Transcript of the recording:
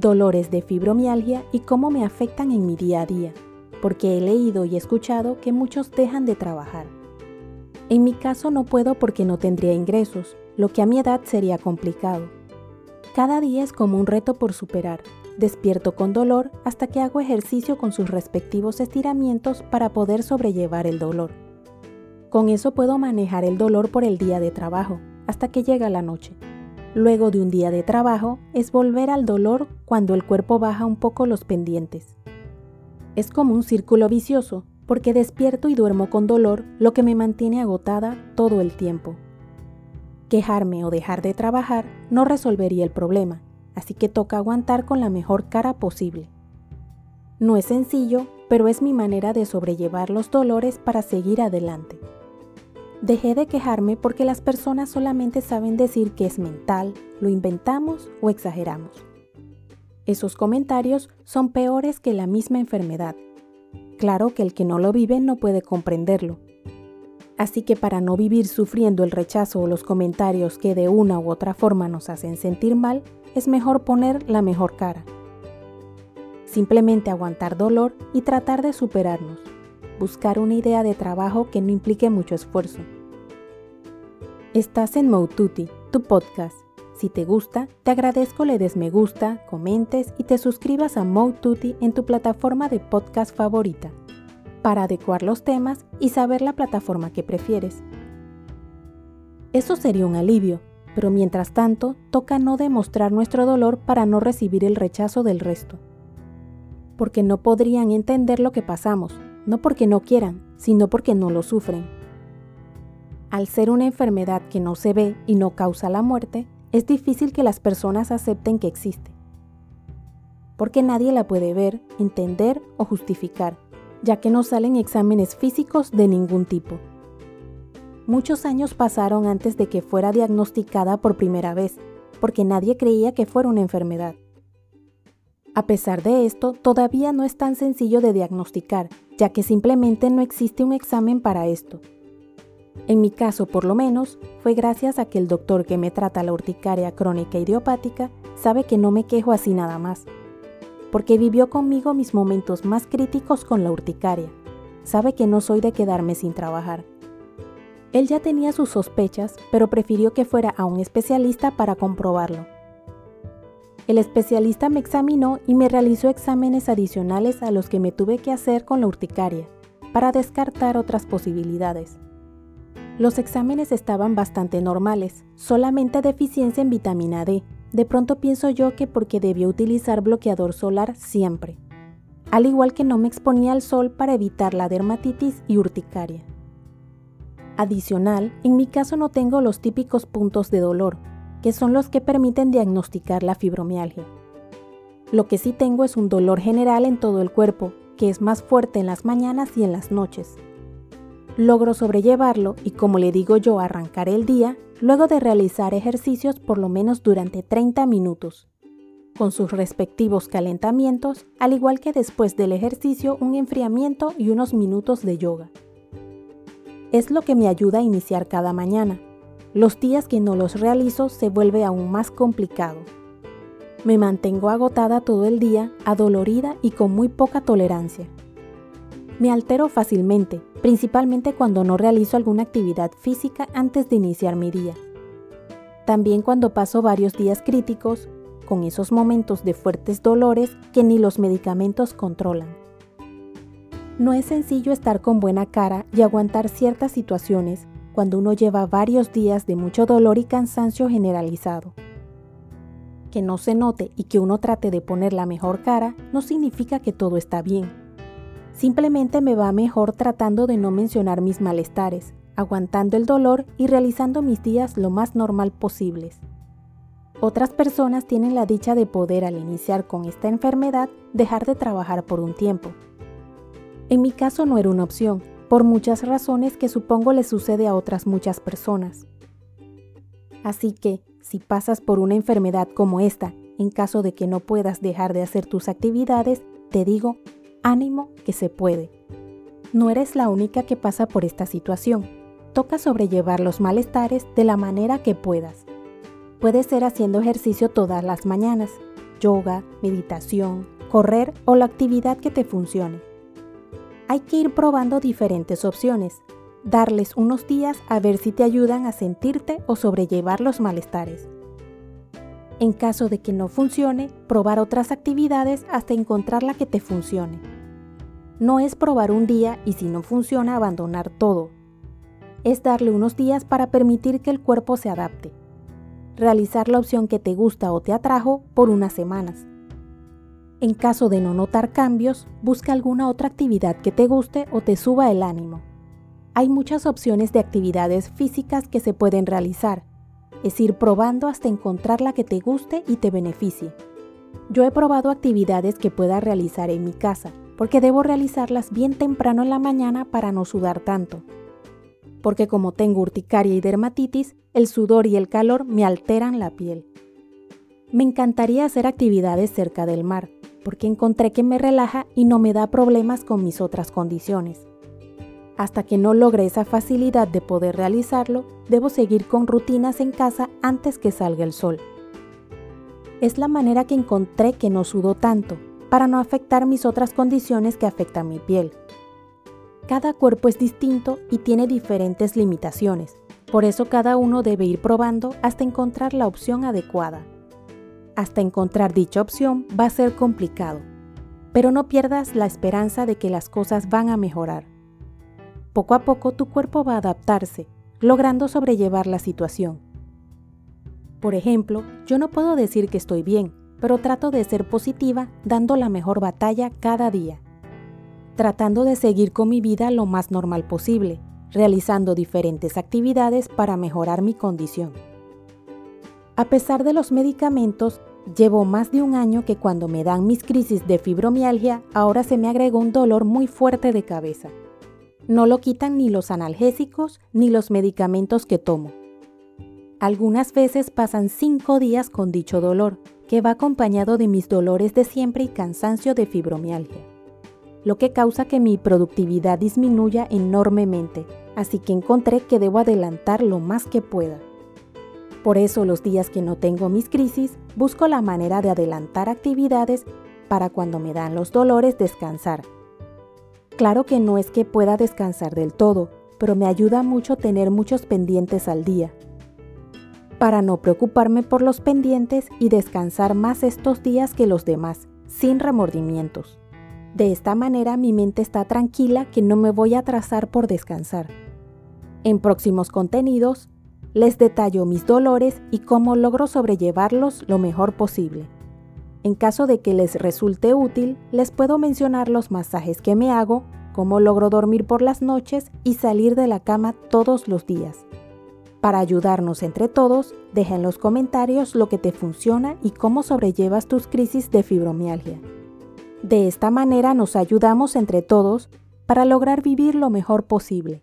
dolores de fibromialgia y cómo me afectan en mi día a día, porque he leído y escuchado que muchos dejan de trabajar. En mi caso no puedo porque no tendría ingresos, lo que a mi edad sería complicado. Cada día es como un reto por superar. Despierto con dolor hasta que hago ejercicio con sus respectivos estiramientos para poder sobrellevar el dolor. Con eso puedo manejar el dolor por el día de trabajo, hasta que llega la noche. Luego de un día de trabajo es volver al dolor cuando el cuerpo baja un poco los pendientes. Es como un círculo vicioso, porque despierto y duermo con dolor, lo que me mantiene agotada todo el tiempo. Quejarme o dejar de trabajar no resolvería el problema, así que toca aguantar con la mejor cara posible. No es sencillo, pero es mi manera de sobrellevar los dolores para seguir adelante. Dejé de quejarme porque las personas solamente saben decir que es mental, lo inventamos o exageramos. Esos comentarios son peores que la misma enfermedad. Claro que el que no lo vive no puede comprenderlo. Así que para no vivir sufriendo el rechazo o los comentarios que de una u otra forma nos hacen sentir mal, es mejor poner la mejor cara. Simplemente aguantar dolor y tratar de superarnos buscar una idea de trabajo que no implique mucho esfuerzo. Estás en Moututi, tu podcast. Si te gusta, te agradezco le des me gusta, comentes y te suscribas a Moututi en tu plataforma de podcast favorita, para adecuar los temas y saber la plataforma que prefieres. Eso sería un alivio, pero mientras tanto toca no demostrar nuestro dolor para no recibir el rechazo del resto. Porque no podrían entender lo que pasamos, no porque no quieran, sino porque no lo sufren. Al ser una enfermedad que no se ve y no causa la muerte, es difícil que las personas acepten que existe. Porque nadie la puede ver, entender o justificar, ya que no salen exámenes físicos de ningún tipo. Muchos años pasaron antes de que fuera diagnosticada por primera vez, porque nadie creía que fuera una enfermedad. A pesar de esto, todavía no es tan sencillo de diagnosticar, ya que simplemente no existe un examen para esto. En mi caso, por lo menos, fue gracias a que el doctor que me trata la urticaria crónica idiopática sabe que no me quejo así nada más, porque vivió conmigo mis momentos más críticos con la urticaria. Sabe que no soy de quedarme sin trabajar. Él ya tenía sus sospechas, pero prefirió que fuera a un especialista para comprobarlo. El especialista me examinó y me realizó exámenes adicionales a los que me tuve que hacer con la urticaria, para descartar otras posibilidades. Los exámenes estaban bastante normales, solamente deficiencia en vitamina D. De pronto pienso yo que porque debía utilizar bloqueador solar siempre. Al igual que no me exponía al sol para evitar la dermatitis y urticaria. Adicional, en mi caso no tengo los típicos puntos de dolor, que son los que permiten diagnosticar la fibromialgia. Lo que sí tengo es un dolor general en todo el cuerpo, que es más fuerte en las mañanas y en las noches. Logro sobrellevarlo y como le digo yo, arrancar el día luego de realizar ejercicios por lo menos durante 30 minutos, con sus respectivos calentamientos, al igual que después del ejercicio un enfriamiento y unos minutos de yoga. Es lo que me ayuda a iniciar cada mañana los días que no los realizo se vuelve aún más complicado. Me mantengo agotada todo el día, adolorida y con muy poca tolerancia. Me altero fácilmente, principalmente cuando no realizo alguna actividad física antes de iniciar mi día. También cuando paso varios días críticos, con esos momentos de fuertes dolores que ni los medicamentos controlan. No es sencillo estar con buena cara y aguantar ciertas situaciones cuando uno lleva varios días de mucho dolor y cansancio generalizado. Que no se note y que uno trate de poner la mejor cara no significa que todo está bien. Simplemente me va mejor tratando de no mencionar mis malestares, aguantando el dolor y realizando mis días lo más normal posibles. Otras personas tienen la dicha de poder al iniciar con esta enfermedad dejar de trabajar por un tiempo. En mi caso no era una opción, por muchas razones que supongo le sucede a otras muchas personas. Así que, si pasas por una enfermedad como esta, en caso de que no puedas dejar de hacer tus actividades, te digo, ánimo que se puede. No eres la única que pasa por esta situación. Toca sobrellevar los malestares de la manera que puedas. Puede ser haciendo ejercicio todas las mañanas, yoga, meditación, correr o la actividad que te funcione. Hay que ir probando diferentes opciones, darles unos días a ver si te ayudan a sentirte o sobrellevar los malestares. En caso de que no funcione, probar otras actividades hasta encontrar la que te funcione. No es probar un día y si no funciona abandonar todo. Es darle unos días para permitir que el cuerpo se adapte. Realizar la opción que te gusta o te atrajo por unas semanas. En caso de no notar cambios, busca alguna otra actividad que te guste o te suba el ánimo. Hay muchas opciones de actividades físicas que se pueden realizar, es ir probando hasta encontrar la que te guste y te beneficie. Yo he probado actividades que pueda realizar en mi casa, porque debo realizarlas bien temprano en la mañana para no sudar tanto. Porque como tengo urticaria y dermatitis, el sudor y el calor me alteran la piel. Me encantaría hacer actividades cerca del mar, porque encontré que me relaja y no me da problemas con mis otras condiciones. Hasta que no logre esa facilidad de poder realizarlo, debo seguir con rutinas en casa antes que salga el sol. Es la manera que encontré que no sudo tanto, para no afectar mis otras condiciones que afectan mi piel. Cada cuerpo es distinto y tiene diferentes limitaciones, por eso cada uno debe ir probando hasta encontrar la opción adecuada. Hasta encontrar dicha opción va a ser complicado, pero no pierdas la esperanza de que las cosas van a mejorar. Poco a poco tu cuerpo va a adaptarse, logrando sobrellevar la situación. Por ejemplo, yo no puedo decir que estoy bien, pero trato de ser positiva dando la mejor batalla cada día. Tratando de seguir con mi vida lo más normal posible, realizando diferentes actividades para mejorar mi condición. A pesar de los medicamentos, llevo más de un año que cuando me dan mis crisis de fibromialgia, ahora se me agregó un dolor muy fuerte de cabeza. No lo quitan ni los analgésicos ni los medicamentos que tomo. Algunas veces pasan cinco días con dicho dolor, que va acompañado de mis dolores de siempre y cansancio de fibromialgia, lo que causa que mi productividad disminuya enormemente, así que encontré que debo adelantar lo más que pueda. Por eso los días que no tengo mis crisis, busco la manera de adelantar actividades para cuando me dan los dolores descansar Claro que no es que pueda descansar del todo, pero me ayuda mucho tener muchos pendientes al día. Para no preocuparme por los pendientes y descansar más estos días que los demás, sin remordimientos. De esta manera mi mente está tranquila que no me voy a atrasar por descansar. En próximos contenidos, les detallo mis dolores y cómo logro sobrellevarlos lo mejor posible. En caso de que les resulte útil, les puedo mencionar los masajes que me hago, cómo logro dormir por las noches y salir de la cama todos los días. Para ayudarnos entre todos, deja en los comentarios lo que te funciona y cómo sobrellevas tus crisis de fibromialgia. De esta manera nos ayudamos entre todos para lograr vivir lo mejor posible.